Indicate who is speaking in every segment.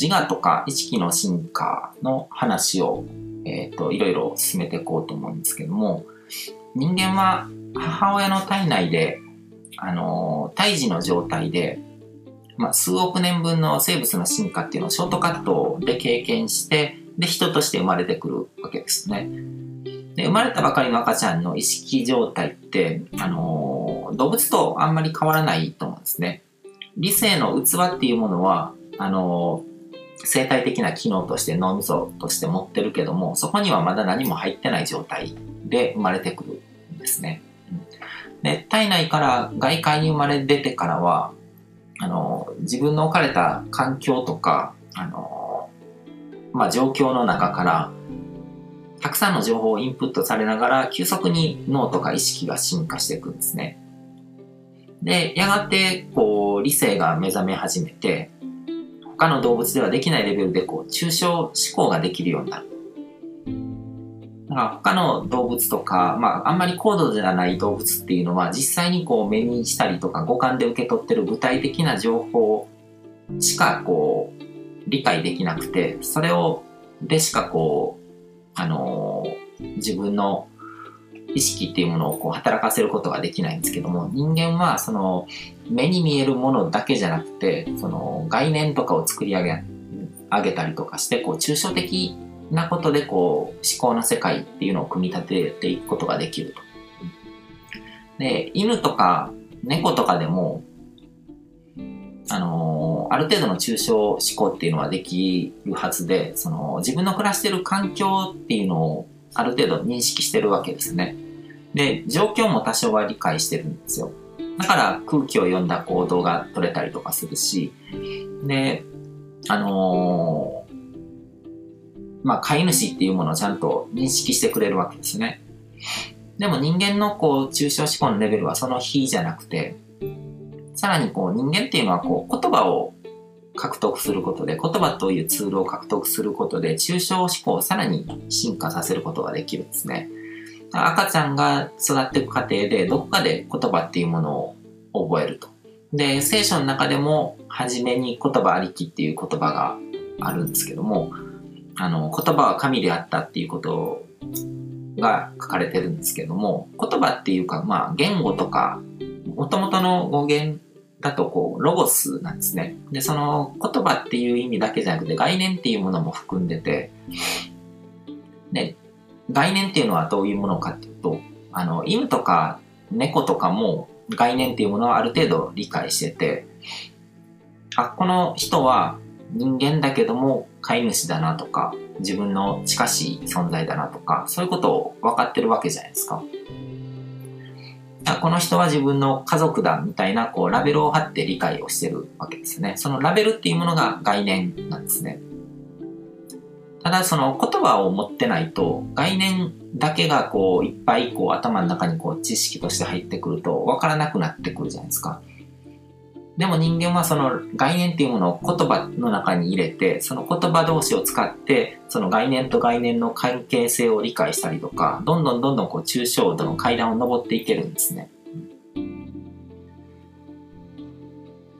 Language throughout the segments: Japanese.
Speaker 1: 自我とか意識の進化の話を、えっ、と、いろいろ進めていこうと思うんですけども、人間は母親の体内で、あの、胎児の状態で、まあ、数億年分の生物の進化っていうのをショートカットで経験して、で、人として生まれてくるわけですね。で、生まれたばかりの赤ちゃんの意識状態って、あの、動物とあんまり変わらないと思うんですね。理性の器っていうものは、あの、生態的な機能として脳みそとして持ってるけども、そこにはまだ何も入ってない状態で生まれてくるんですね。で、体内から外界に生まれ出てからは、あの、自分の置かれた環境とか、あの、まあ、状況の中から、たくさんの情報をインプットされながら、急速に脳とか意識が進化していくんですね。で、やがて、こう、理性が目覚め始めて、他の動物ではできないレベルで、こう、抽象思考ができるようになる。だから他の動物とか、まあ、あんまり高度ではない動物っていうのは、実際にこう、目にしたりとか、五感で受け取ってる具体的な情報しか、こう、理解できなくて、それを、でしかこう、あのー、自分の意識っていうものをこう働かせることができないんですけども、人間はその目に見えるものだけじゃなくて、その概念とかを作り上げ、上げたりとかして、こう抽象的なことでこう思考の世界っていうのを組み立てていくことができると。で、犬とか猫とかでも、あのー、ある程度の抽象思考っていうのはできるはずで、その自分の暮らしてる環境っていうのをある程度認識してるわけですね。で、状況も多少は理解してるんですよ。だから空気を読んだ行動が取れたりとかするし、で、あのー、まあ、飼い主っていうものをちゃんと認識してくれるわけですね。でも人間のこう、抽象思考のレベルはその比じゃなくて、さらにこう、人間っていうのはこう、言葉を獲得することで、言葉というツールを獲得することで、抽象思考をさらに進化させることができるんですね。赤ちゃんが育っていく過程で、どこかで言葉っていうものを覚えると。で、聖書の中でも、初めに言葉ありきっていう言葉があるんですけども、あの、言葉は神であったっていうことが書かれてるんですけども、言葉っていうか、まあ、言語とか、もともとの語源だとこう、ロゴスなんですね。で、その言葉っていう意味だけじゃなくて概念っていうものも含んでて、で、概念っていうのはどういうものかっていうと、あの、犬とか猫とかも概念っていうものはある程度理解してて、あ、この人は人間だけども飼い主だなとか、自分の近しい存在だなとか、そういうことを分かってるわけじゃないですか。あこの人は自分の家族だみたいなこうラベルを貼って理解をしてるわけですね。そのラベルっていうものが概念なんですね。ただその言葉を持ってないと概念だけがこういっぱいこう頭の中にこう知識として入ってくると分からなくなってくるじゃないですか。でも人間はその概念っていうものを言葉の中に入れて、その言葉同士を使って、その概念と概念の関係性を理解したりとか、どんどんどんどんこう抽象度の階段を登っていけるんですね。言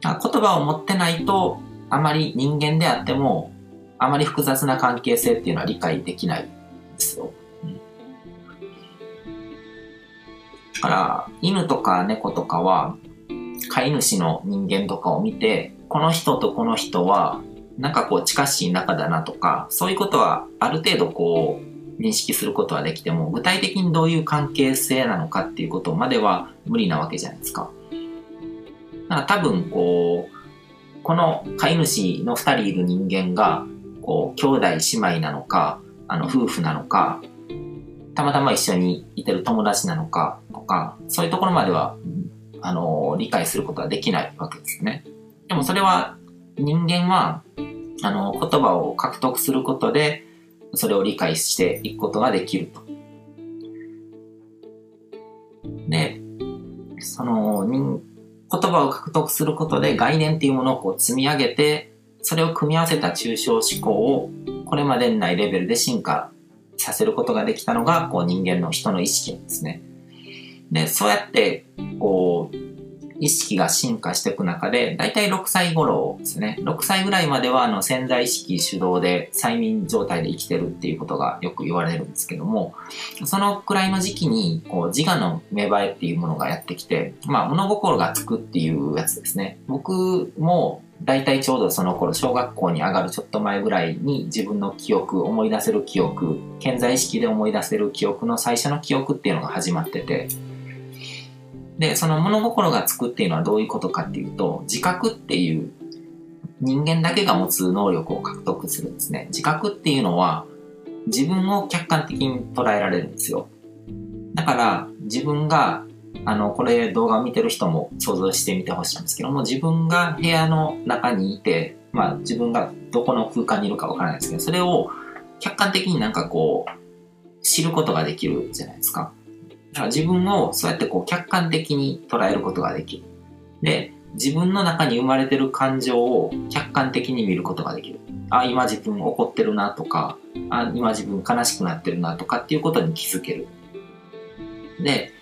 Speaker 1: 葉を持ってないと、あまり人間であっても、あまり複雑な関係性っていうのは理解できないんですよ。だから、犬とか猫とかは、飼い主の人間とかを見て、この人とこの人は、なんかこう近しい仲だなとか、そういうことはある程度こう認識することはできても、具体的にどういう関係性なのかっていうことまでは無理なわけじゃないですか。だから多分こう、この飼い主の二人いる人間が、こう、兄弟姉妹なのか、あの、夫婦なのか、たまたま一緒にいてる友達なのかとか、そういうところまではあの、理解することはできないわけですね。でもそれは、人間は、あの、言葉を獲得することで、それを理解していくことができると。で、その、言葉を獲得することで概念っていうものをこう積み上げて、それを組み合わせた抽象思考をこれまでにないレベルで進化させることができたのが、こう人間の人の意識なんですね。で、そうやって、こう、意識が進化していく中で、だいたい6歳頃ですね。6歳ぐらいまではあの潜在意識主導で催眠状態で生きてるっていうことがよく言われるんですけども、そのくらいの時期にこう自我の芽生えっていうものがやってきて、まあ物心がつくっていうやつですね。僕もだいたいちょうどその頃小学校に上がるちょっと前ぐらいに自分の記憶、思い出せる記憶、健在意識で思い出せる記憶の最初の記憶っていうのが始まってて、で、その物心がつくっていうのはどういうことかっていうと、自覚っていう人間だけが持つ能力を獲得するんですね。自覚っていうのは自分を客観的に捉えられるんですよ。だから自分が、あの、これ動画を見てる人も想像してみてほしいんですけども、自分が部屋の中にいて、まあ自分がどこの空間にいるかわからないですけど、それを客観的になんかこう、知ることができるじゃないですか。だから自分をそうやってこう客観的に捉えることができる。で、自分の中に生まれてる感情を客観的に見ることができる。あ、今自分怒ってるなとか、あ、今自分悲しくなってるなとかっていうことに気づける。で、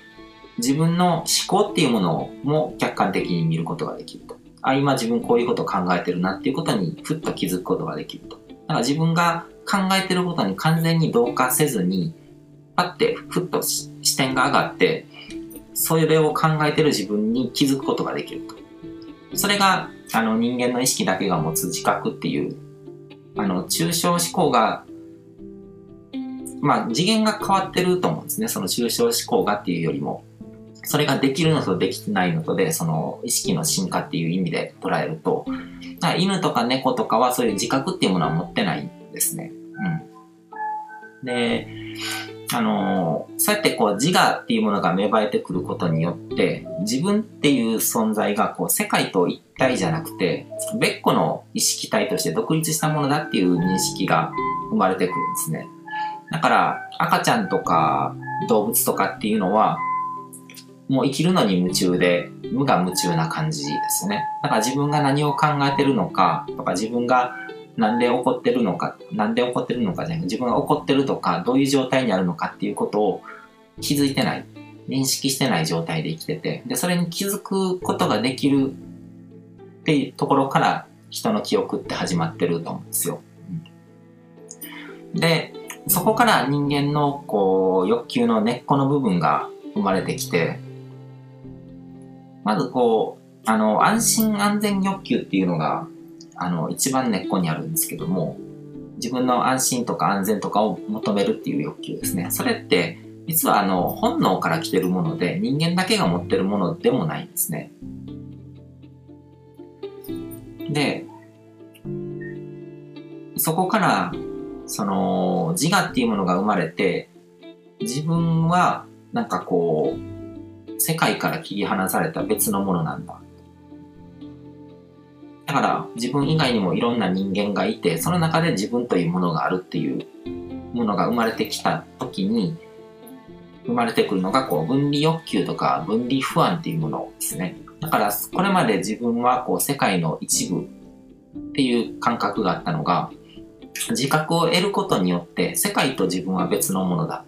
Speaker 1: 自分の思考っていうものも客観的に見ることができると。あ、今自分こういうことを考えてるなっていうことにふっと気づくことができると。だから自分が考えてることに完全に同化せずに、パッてふっと視点が上がって、それを考えてる自分に気づくことができると。それが、あの、人間の意識だけが持つ自覚っていう、あの、抽象思考が、まあ、次元が変わってると思うんですね。その抽象思考がっていうよりも。それができるのとできてないのとで、その意識の進化っていう意味で捉えると、犬とか猫とかはそういう自覚っていうものは持ってないんですね。うん。で、あのそうやってこう自我っていうものが芽生えてくることによって自分っていう存在がこう世界と一体じゃなくて別個の意識体として独立したものだっていう認識が生まれてくるんですね。だから赤ちゃんとか動物とかっていうのはもう生きるのに夢中で無我夢中な感じですね。だから自分が何を考えてるのかとか自分がなんで怒ってるのか、なんで怒ってるのかじゃなく、自分が怒ってるとか、どういう状態にあるのかっていうことを気づいてない、認識してない状態で生きてて、で、それに気づくことができるっていうところから人の記憶って始まってると思うんですよ。で、そこから人間のこう欲求の根っこの部分が生まれてきて、まずこう、あの、安心安全欲求っていうのがあの、一番根っこにあるんですけども、自分の安心とか安全とかを求めるっていう欲求ですね。それって、実はあの、本能から来てるもので、人間だけが持ってるものでもないんですね。で、そこから、その、自我っていうものが生まれて、自分は、なんかこう、世界から切り離された別のものなんだだから自分以外にもいろんな人間がいて、その中で自分というものがあるっていうものが生まれてきた時に、生まれてくるのがこう分離欲求とか分離不安っていうものですね。だからこれまで自分はこう世界の一部っていう感覚があったのが、自覚を得ることによって世界と自分は別のものだ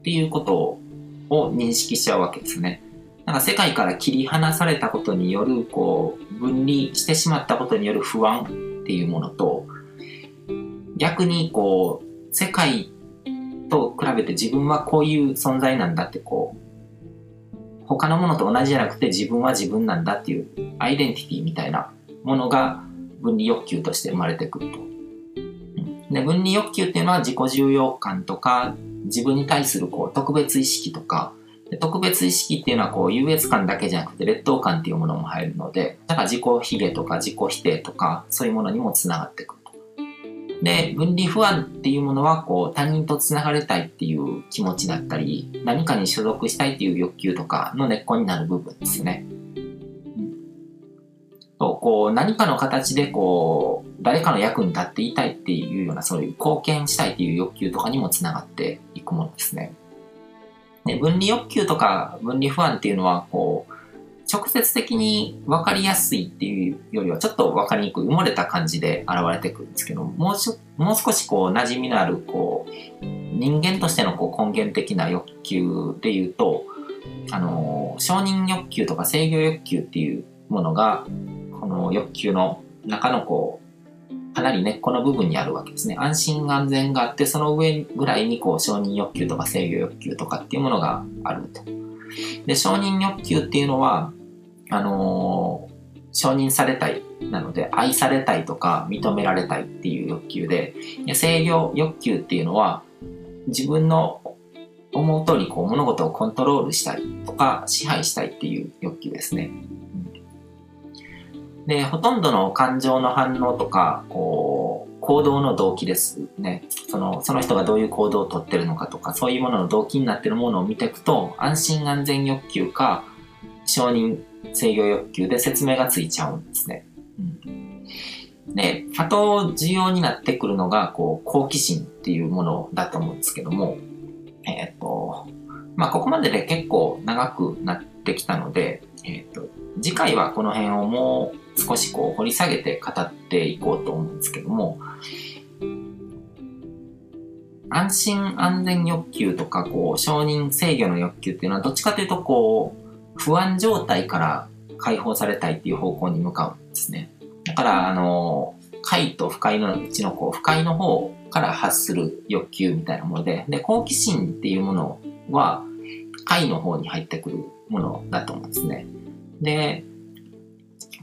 Speaker 1: っていうことを認識しちゃうわけですね。なんか世界から切り離されたことによる、こう、分離してしまったことによる不安っていうものと、逆にこう、世界と比べて自分はこういう存在なんだってこう、他のものと同じじゃなくて自分は自分なんだっていうアイデンティティみたいなものが分離欲求として生まれてくると。で分離欲求っていうのは自己重要感とか自分に対するこう特別意識とか特別意識っていうのはこう優越感だけじゃなくて劣等感っていうものも入るので、だか自己卑下とか自己否定とかそういうものにもつながってくる。で、分離不安っていうものはこう他人とつながれたいっていう気持ちだったり、何かに所属したいっていう欲求とかの根っこになる部分ですね。とこう何かの形でこう誰かの役に立っていたいっていうようなそういう貢献したいっていう欲求とかにもつながっていくものですね。ね、分離欲求とか分離不安っていうのは、こう、直接的に分かりやすいっていうよりはちょっと分かりにくい埋もれた感じで現れてくるんですけどもうもう少しこう馴染みのあるこう人間としてのこう根源的な欲求で言うとあの承認欲求とか制御欲求っていうものがこの欲求の中のこうかなり根っこの部分にあるわけですね安心安全があってその上ぐらいにこう承認欲求とか制御欲求とかっていうものがあるとで承認欲求っていうのはあのー、承認されたいなので愛されたいとか認められたいっていう欲求で制御欲求っていうのは自分の思う通りこう物事をコントロールしたいとか支配したいっていう欲求ですね。で、ほとんどの感情の反応とか、こう、行動の動機ですね。その、その人がどういう行動をとってるのかとか、そういうものの動機になってるものを見ていくと、安心安全欲求か、承認制御欲求で説明がついちゃうんですね。うん、で、あと重要になってくるのが、こう、好奇心っていうものだと思うんですけども、えっ、ー、と、まあ、ここまでで結構長くなってきたので、えっ、ー、と、次回はこの辺をもう少しこう掘り下げて語っていこうと思うんですけども、安心安全欲求とか、こう、承認制御の欲求っていうのは、どっちかというと、こう、不安状態から解放されたいっていう方向に向かうんですね。だから、あの、快と不快のうちの、こう、不快の方から発する欲求みたいなもので、で、好奇心っていうものは、快の方に入ってくるものだと思うんですね。で、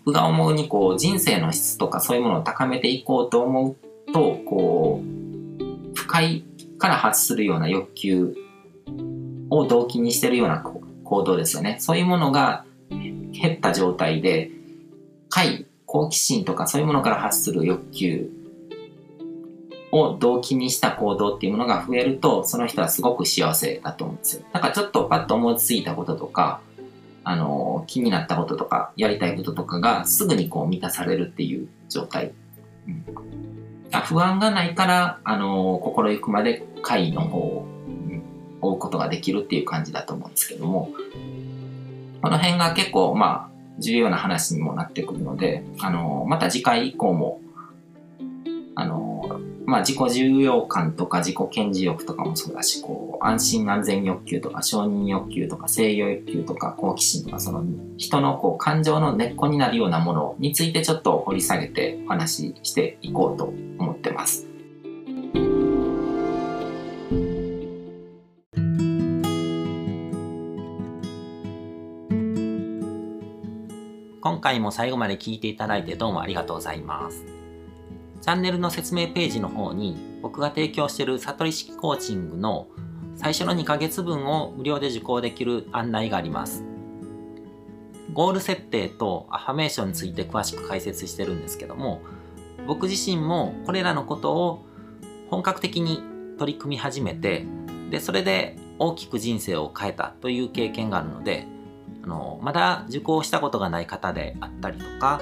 Speaker 1: 僕が思うにこう人生の質とかそういうものを高めていこうと思うと、こう、不快から発するような欲求を動機にしてるような行動ですよね。そういうものが減った状態で、快、好奇心とかそういうものから発する欲求を動機にした行動っていうものが増えると、その人はすごく幸せだと思うんですよ。だからちょっとパッと思いついたこととか、あの、気になったこととか、やりたいこととかがすぐにこう満たされるっていう状態。うん、不安がないから、あの、心ゆくまで会の方を、うん、追うことができるっていう感じだと思うんですけども、この辺が結構、まあ、重要な話にもなってくるので、あの、また次回以降も、あの、まあ、自己重要感とか自己顕示欲とかもそうだし、こう、安心安全欲求とか承認欲求とか制御欲求とか好奇心とか、その人のこう感情の根っこになるようなものについてちょっと掘り下げてお話ししていこうと思ってます。今回も最後まで聞いていただいてどうもありがとうございます。チャンネルの説明ページの方に僕が提供している悟り式コーチングの最初の2ヶ月分を無料で受講できる案内があります。ゴール設定とアファメーションについて詳しく解説してるんですけども、僕自身もこれらのことを本格的に取り組み始めて、で、それで大きく人生を変えたという経験があるので、あの、まだ受講したことがない方であったりとか、